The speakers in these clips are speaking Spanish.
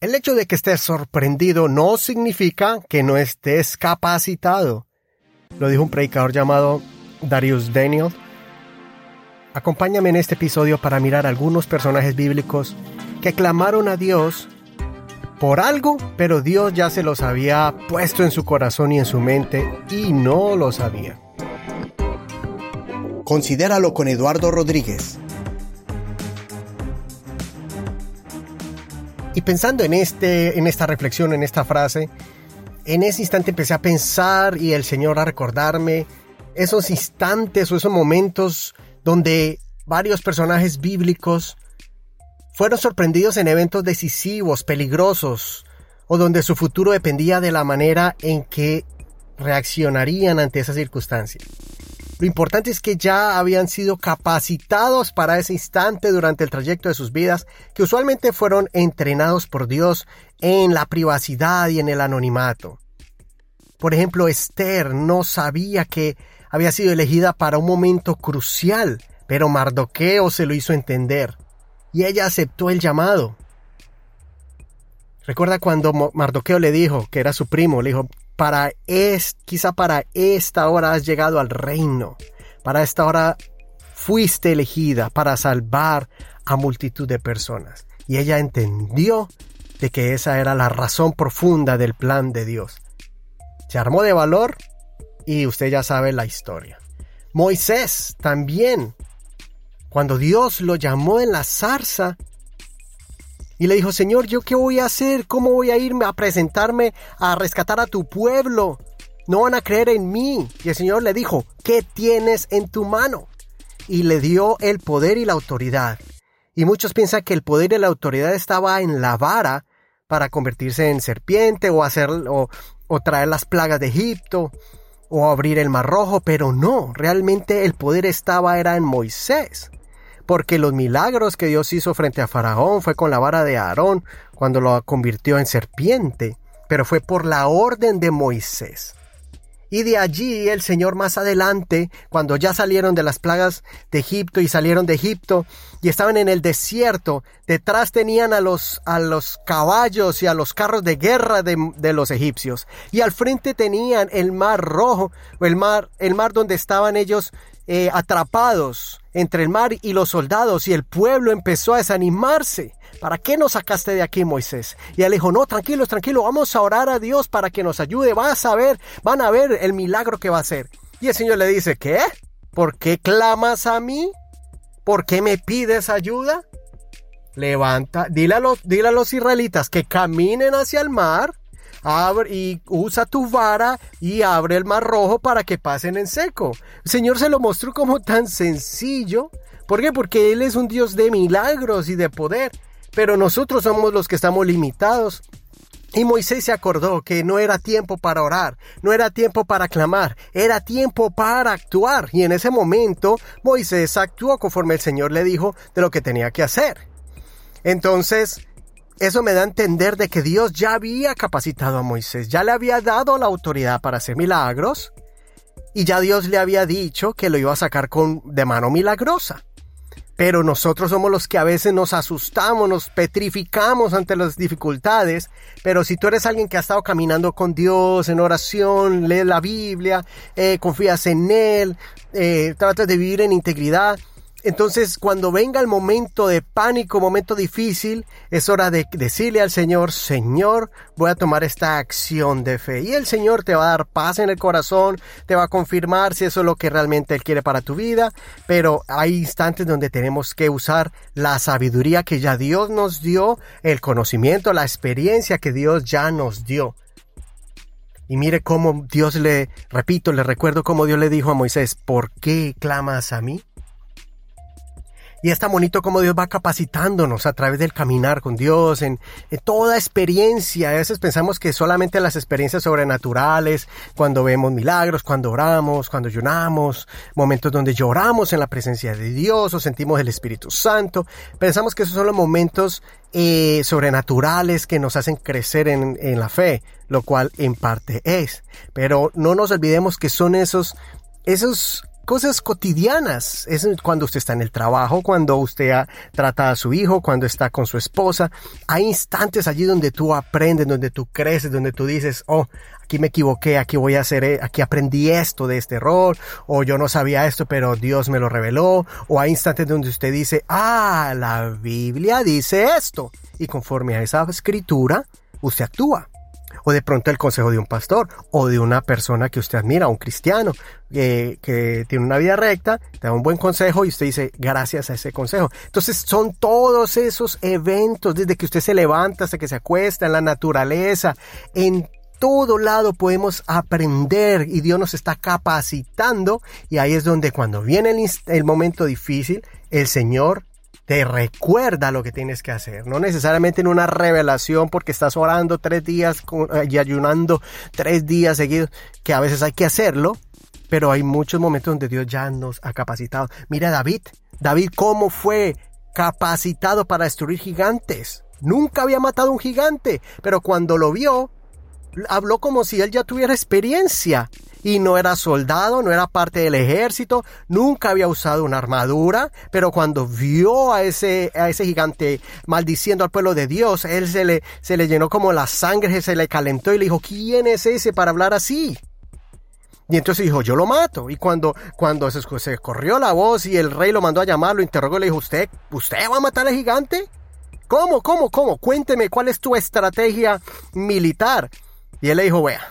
El hecho de que estés sorprendido no significa que no estés capacitado. Lo dijo un predicador llamado Darius Daniel. Acompáñame en este episodio para mirar algunos personajes bíblicos que clamaron a Dios por algo, pero Dios ya se los había puesto en su corazón y en su mente y no lo sabía. Considéralo con Eduardo Rodríguez. Y pensando en, este, en esta reflexión, en esta frase, en ese instante empecé a pensar y el Señor a recordarme esos instantes o esos momentos donde varios personajes bíblicos fueron sorprendidos en eventos decisivos, peligrosos, o donde su futuro dependía de la manera en que reaccionarían ante esa circunstancia. Lo importante es que ya habían sido capacitados para ese instante durante el trayecto de sus vidas, que usualmente fueron entrenados por Dios en la privacidad y en el anonimato. Por ejemplo, Esther no sabía que había sido elegida para un momento crucial, pero Mardoqueo se lo hizo entender, y ella aceptó el llamado. Recuerda cuando Mardoqueo le dijo que era su primo, le dijo, para es, quizá para esta hora has llegado al reino, para esta hora fuiste elegida para salvar a multitud de personas. Y ella entendió de que esa era la razón profunda del plan de Dios. Se armó de valor y usted ya sabe la historia. Moisés también, cuando Dios lo llamó en la zarza, y le dijo, Señor, ¿yo qué voy a hacer? ¿Cómo voy a irme a presentarme a rescatar a tu pueblo? No van a creer en mí. Y el Señor le dijo, ¿qué tienes en tu mano? Y le dio el poder y la autoridad. Y muchos piensan que el poder y la autoridad estaba en la vara para convertirse en serpiente o hacer o, o traer las plagas de Egipto o abrir el mar rojo, pero no, realmente el poder estaba era en Moisés porque los milagros que Dios hizo frente a Faraón fue con la vara de Aarón cuando lo convirtió en serpiente, pero fue por la orden de Moisés. Y de allí el Señor más adelante, cuando ya salieron de las plagas de Egipto y salieron de Egipto y estaban en el desierto, detrás tenían a los, a los caballos y a los carros de guerra de, los egipcios. Y al frente tenían el mar rojo, el mar, el mar donde estaban ellos eh, atrapados entre el mar y los soldados y el pueblo empezó a desanimarse. ¿Para qué nos sacaste de aquí, Moisés? Y él dijo, no, tranquilos, tranquilos, vamos a orar a Dios para que nos ayude. Vas a ver, van a ver el milagro que va a hacer. Y el Señor le dice, ¿qué? ¿Por qué clamas a mí? ¿Por qué me pides ayuda? Levanta, dile a dile a los israelitas que caminen hacia el mar y usa tu vara y abre el mar rojo para que pasen en seco. El Señor se lo mostró como tan sencillo. ¿Por qué? Porque Él es un Dios de milagros y de poder. Pero nosotros somos los que estamos limitados. Y Moisés se acordó que no era tiempo para orar, no era tiempo para clamar, era tiempo para actuar. Y en ese momento Moisés actuó conforme el Señor le dijo de lo que tenía que hacer. Entonces, eso me da a entender de que Dios ya había capacitado a Moisés, ya le había dado la autoridad para hacer milagros y ya Dios le había dicho que lo iba a sacar con de mano milagrosa. Pero nosotros somos los que a veces nos asustamos, nos petrificamos ante las dificultades. Pero si tú eres alguien que ha estado caminando con Dios en oración, lee la Biblia, eh, confías en Él, eh, tratas de vivir en integridad, entonces, cuando venga el momento de pánico, momento difícil, es hora de decirle al Señor, Señor, voy a tomar esta acción de fe. Y el Señor te va a dar paz en el corazón, te va a confirmar si eso es lo que realmente Él quiere para tu vida. Pero hay instantes donde tenemos que usar la sabiduría que ya Dios nos dio, el conocimiento, la experiencia que Dios ya nos dio. Y mire cómo Dios le, repito, le recuerdo cómo Dios le dijo a Moisés, ¿por qué clamas a mí? Y es tan bonito como Dios va capacitándonos a través del caminar con Dios, en, toda experiencia. A veces pensamos que solamente las experiencias sobrenaturales, cuando vemos milagros, cuando oramos, cuando ayunamos, momentos donde lloramos en la presencia de Dios o sentimos el Espíritu Santo, pensamos que esos son los momentos eh, sobrenaturales que nos hacen crecer en, en la fe, lo cual en parte es. Pero no nos olvidemos que son esos, esos cosas cotidianas. Es cuando usted está en el trabajo, cuando usted trata a su hijo, cuando está con su esposa. Hay instantes allí donde tú aprendes, donde tú creces, donde tú dices, oh, aquí me equivoqué, aquí voy a hacer, aquí aprendí esto de este error, o yo no sabía esto, pero Dios me lo reveló, o hay instantes donde usted dice, ah, la Biblia dice esto, y conforme a esa escritura, usted actúa o de pronto el consejo de un pastor o de una persona que usted admira, un cristiano que tiene una vida recta, te da un buen consejo y usted dice gracias a ese consejo. Entonces son todos esos eventos, desde que usted se levanta hasta que se acuesta en la naturaleza, en todo lado podemos aprender y Dios nos está capacitando y ahí es donde cuando viene el, el momento difícil, el Señor te recuerda lo que tienes que hacer. No necesariamente en una revelación porque estás orando tres días eh, y ayunando tres días seguidos, que a veces hay que hacerlo, pero hay muchos momentos donde Dios ya nos ha capacitado. Mira David, David cómo fue capacitado para destruir gigantes. Nunca había matado un gigante, pero cuando lo vio, habló como si él ya tuviera experiencia y no era soldado, no era parte del ejército, nunca había usado una armadura, pero cuando vio a ese, a ese gigante maldiciendo al pueblo de Dios, él se le, se le llenó como la sangre, se le calentó y le dijo, ¿quién es ese para hablar así? Y entonces dijo, yo lo mato. Y cuando, cuando se, se, corrió la voz y el rey lo mandó a llamar, lo interrogó y le dijo, ¿usted, usted va a matar al gigante? ¿Cómo, cómo, cómo? Cuénteme cuál es tu estrategia militar. Y él le dijo, vea,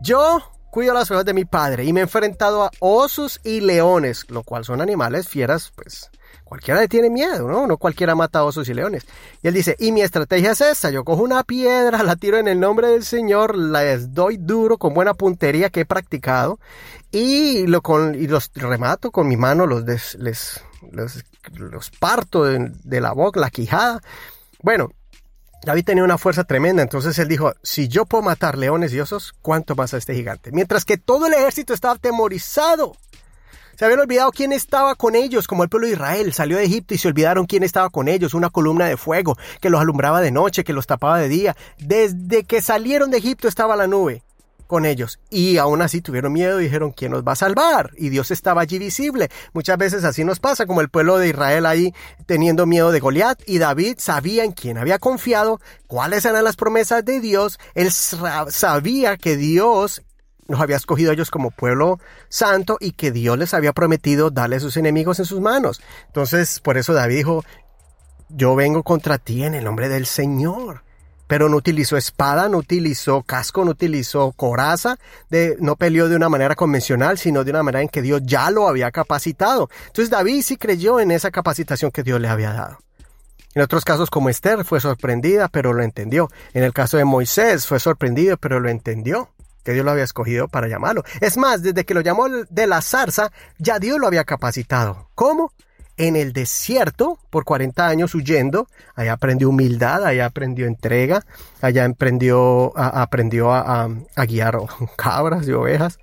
yo cuido las ovejas de mi padre y me he enfrentado a osos y leones, lo cual son animales fieras, pues cualquiera le tiene miedo, ¿no? No cualquiera mata a osos y leones. Y él dice, y mi estrategia es esta, yo cojo una piedra, la tiro en el nombre del Señor, les doy duro con buena puntería que he practicado y, lo con, y los remato con mi mano, los, les, los, parto de, de la boca, la quijada. Bueno, David tenía una fuerza tremenda, entonces él dijo, si yo puedo matar leones y osos, ¿cuánto más a este gigante? Mientras que todo el ejército estaba atemorizado. Se habían olvidado quién estaba con ellos, como el pueblo de Israel salió de Egipto y se olvidaron quién estaba con ellos, una columna de fuego que los alumbraba de noche, que los tapaba de día. Desde que salieron de Egipto estaba la nube con ellos. Y aún así tuvieron miedo y dijeron, ¿quién nos va a salvar? Y Dios estaba allí visible. Muchas veces así nos pasa, como el pueblo de Israel ahí teniendo miedo de Goliat. Y David sabía en quién había confiado, cuáles eran las promesas de Dios. Él sabía que Dios nos había escogido a ellos como pueblo santo y que Dios les había prometido darle a sus enemigos en sus manos. Entonces, por eso David dijo, yo vengo contra ti en el nombre del Señor pero no utilizó espada, no utilizó casco, no utilizó coraza, de, no peleó de una manera convencional, sino de una manera en que Dios ya lo había capacitado. Entonces David sí creyó en esa capacitación que Dios le había dado. En otros casos como Esther fue sorprendida, pero lo entendió. En el caso de Moisés fue sorprendido, pero lo entendió que Dios lo había escogido para llamarlo. Es más, desde que lo llamó de la zarza, ya Dios lo había capacitado. ¿Cómo? En el desierto por 40 años huyendo. Allá aprendió humildad, allá aprendió entrega, allá aprendió, a, guiar cabras y ovejas,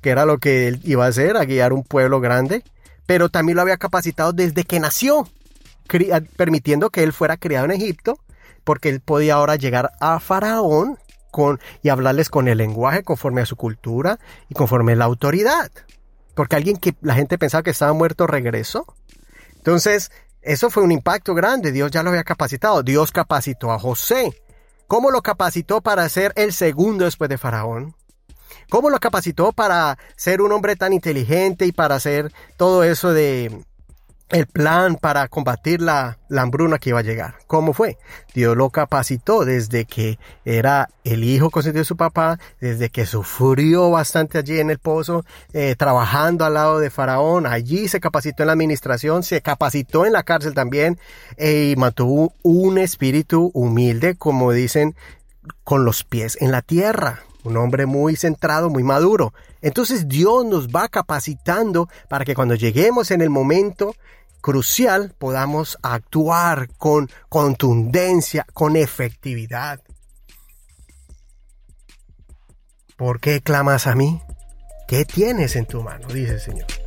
que era lo que él iba a hacer, a guiar un pueblo grande. Pero también lo había capacitado desde que nació, permitiendo que él fuera criado en Egipto, porque él podía ahora llegar a Faraón con, y hablarles con el lenguaje conforme a su cultura y conforme a la autoridad. Porque alguien que la gente pensaba que estaba muerto regresó entonces, eso fue un impacto grande. Dios ya lo había capacitado. Dios capacitó a José. ¿Cómo lo capacitó para ser el segundo después de Faraón? ¿Cómo lo capacitó para ser un hombre tan inteligente y para hacer todo eso de el plan para combatir la, hambruna que iba a llegar. ¿Cómo fue? Dios lo capacitó desde que era el hijo consentido de su papá, desde que sufrió bastante allí en el pozo, eh, trabajando al lado de Faraón, allí se capacitó en la administración, se capacitó en la cárcel también eh, y mantuvo un espíritu humilde, como dicen, con los pies en la tierra. Un hombre muy centrado, muy maduro. Entonces Dios nos va capacitando para que cuando lleguemos en el momento crucial podamos actuar con contundencia, con efectividad. ¿Por qué clamas a mí? ¿Qué tienes en tu mano? Dice el Señor.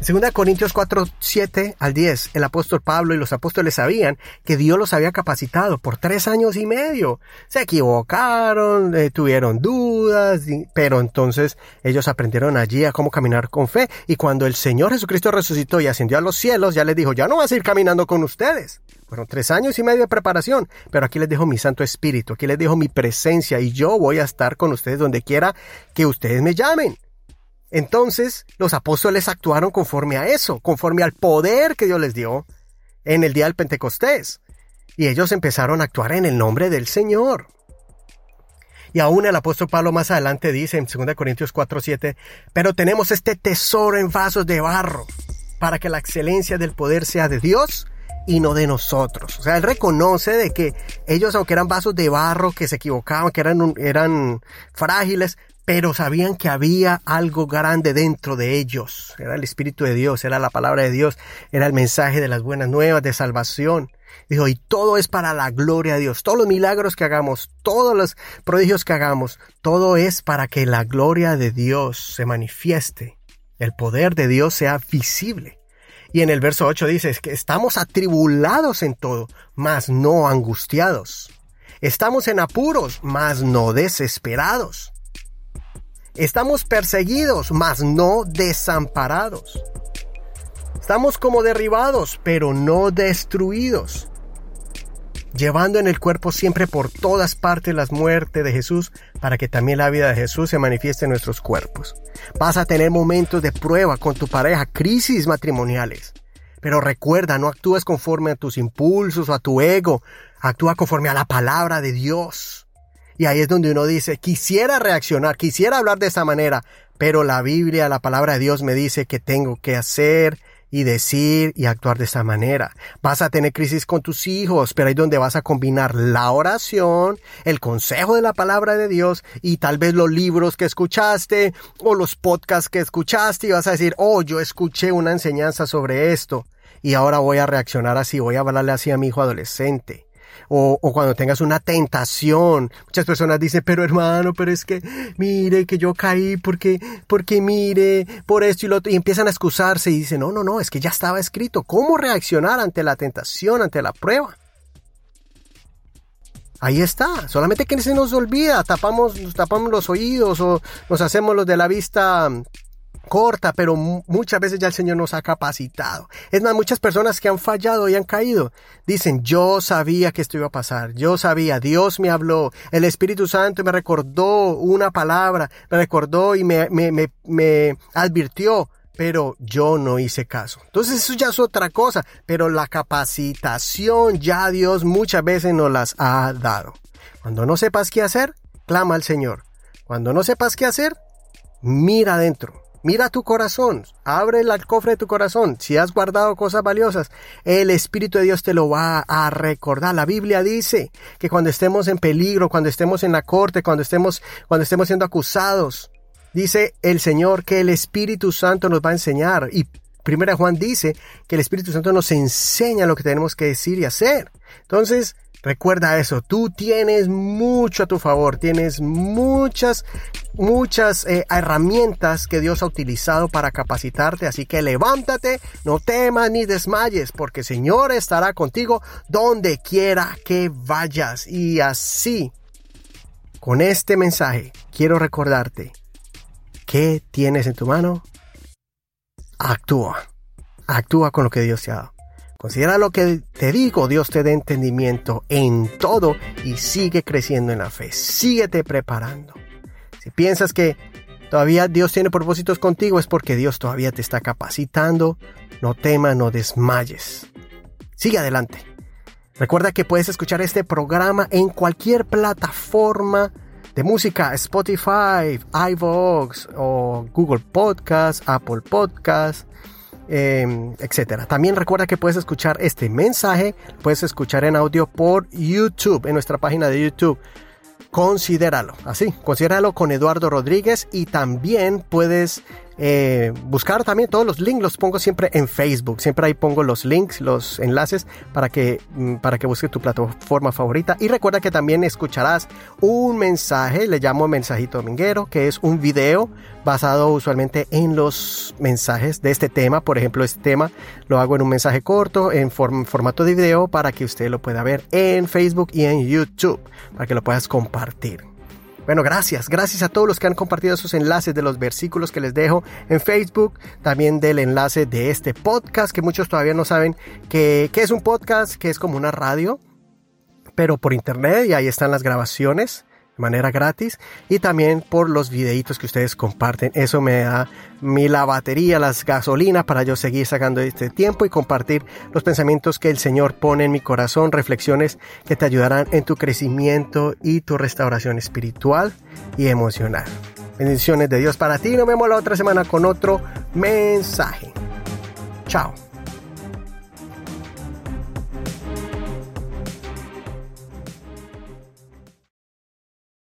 2 Corintios 4, 7 al 10, el apóstol Pablo y los apóstoles sabían que Dios los había capacitado por tres años y medio. Se equivocaron, eh, tuvieron dudas, pero entonces ellos aprendieron allí a cómo caminar con fe. Y cuando el Señor Jesucristo resucitó y ascendió a los cielos, ya les dijo, ya no vas a ir caminando con ustedes. Fueron tres años y medio de preparación, pero aquí les dejo mi Santo Espíritu, aquí les dejo mi presencia y yo voy a estar con ustedes donde quiera que ustedes me llamen. Entonces los apóstoles actuaron conforme a eso, conforme al poder que Dios les dio en el día del Pentecostés. Y ellos empezaron a actuar en el nombre del Señor. Y aún el apóstol Pablo más adelante dice en 2 Corintios 4:7, pero tenemos este tesoro en vasos de barro, para que la excelencia del poder sea de Dios y no de nosotros. O sea, él reconoce de que ellos, aunque eran vasos de barro, que se equivocaban, que eran, eran frágiles, pero sabían que había algo grande dentro de ellos. Era el Espíritu de Dios, era la palabra de Dios, era el mensaje de las buenas nuevas de salvación. Dijo, y todo es para la gloria de Dios. Todos los milagros que hagamos, todos los prodigios que hagamos, todo es para que la gloria de Dios se manifieste. El poder de Dios sea visible. Y en el verso 8 dice que estamos atribulados en todo, mas no angustiados. Estamos en apuros, mas no desesperados Estamos perseguidos, mas no desamparados. Estamos como derribados, pero no destruidos. Llevando en el cuerpo siempre por todas partes la muerte de Jesús, para que también la vida de Jesús se manifieste en nuestros cuerpos. Vas a tener momentos de prueba con tu pareja, crisis matrimoniales. Pero recuerda, no actúes conforme a tus impulsos o a tu ego, actúa conforme a la palabra de Dios. Y ahí es donde uno dice, quisiera reaccionar, quisiera hablar de esa manera, pero la Biblia, la palabra de Dios me dice que tengo que hacer y decir y actuar de esa manera. Vas a tener crisis con tus hijos, pero ahí es donde vas a combinar la oración, el consejo de la palabra de Dios y tal vez los libros que escuchaste o los podcasts que escuchaste y vas a decir, oh, yo escuché una enseñanza sobre esto y ahora voy a reaccionar así, voy a hablarle así a mi hijo adolescente o, cuando tengas una tentación. Muchas personas dicen, pero hermano, pero es que mire que yo caí porque, porque mire, por esto y lo otro, y empiezan a excusarse y dicen, no, no, no, es que ya estaba escrito. ¿Cómo reaccionar ante la tentación, ante la prueba? Ahí está, solamente que se nos olvida, tapamos, tapamos los oídos o nos hacemos los de la vista corta, pero muchas veces ya el Señor nos ha capacitado. Es más, muchas personas que han fallado y han caído dicen, yo sabía que esto iba a pasar, yo sabía, Dios me habló, el Espíritu Santo me recordó una palabra, me recordó y me, me, me, me advirtió, pero yo no hice caso. Entonces eso ya es otra cosa, pero la capacitación ya Dios muchas veces nos las ha dado. Cuando no sepas qué hacer, clama al Señor. Cuando no sepas qué hacer, mira adentro. Mira tu corazón, abre el cofre de tu corazón. Si has guardado cosas valiosas, el Espíritu de Dios te lo va a recordar. La Biblia dice que cuando estemos en peligro, cuando estemos en la corte, cuando estemos, cuando estemos siendo acusados, dice el Señor que el Espíritu Santo nos va a enseñar. Y Primera Juan dice que el Espíritu Santo nos enseña lo que tenemos que decir y hacer. Entonces, Recuerda eso, tú tienes mucho a tu favor, tienes muchas, muchas eh, herramientas que Dios ha utilizado para capacitarte, así que levántate, no temas ni desmayes, porque el Señor estará contigo donde quiera que vayas. Y así, con este mensaje, quiero recordarte, ¿qué tienes en tu mano? Actúa, actúa con lo que Dios te ha dado. Considera lo que te digo, Dios te dé entendimiento en todo y sigue creciendo en la fe. Síguete preparando. Si piensas que todavía Dios tiene propósitos contigo es porque Dios todavía te está capacitando. No temas, no desmayes. Sigue adelante. Recuerda que puedes escuchar este programa en cualquier plataforma de música, Spotify, iVoox o Google Podcast, Apple Podcast Em, etcétera. También recuerda que puedes escuchar este mensaje, puedes escuchar en audio por YouTube, en nuestra página de YouTube. Considéralo, así, considéralo con Eduardo Rodríguez y también puedes eh, buscar también todos los links, los pongo siempre en Facebook. Siempre ahí pongo los links, los enlaces para que, mm, para que busques tu plataforma favorita. Y recuerda que también escucharás un mensaje, le llamo mensajito dominguero, que es un video basado usualmente en los mensajes de este tema. Por ejemplo, este tema lo hago en un mensaje corto, en formato de video, para que usted lo pueda ver en Facebook y en YouTube, para que lo puedas compartir. Bueno, gracias, gracias a todos los que han compartido esos enlaces de los versículos que les dejo en Facebook, también del enlace de este podcast, que muchos todavía no saben que, que es un podcast, que es como una radio, pero por internet y ahí están las grabaciones manera gratis y también por los videitos que ustedes comparten. Eso me da mi la batería, las gasolinas para yo seguir sacando este tiempo y compartir los pensamientos que el Señor pone en mi corazón, reflexiones que te ayudarán en tu crecimiento y tu restauración espiritual y emocional. Bendiciones de Dios para ti. Nos vemos la otra semana con otro mensaje. Chao.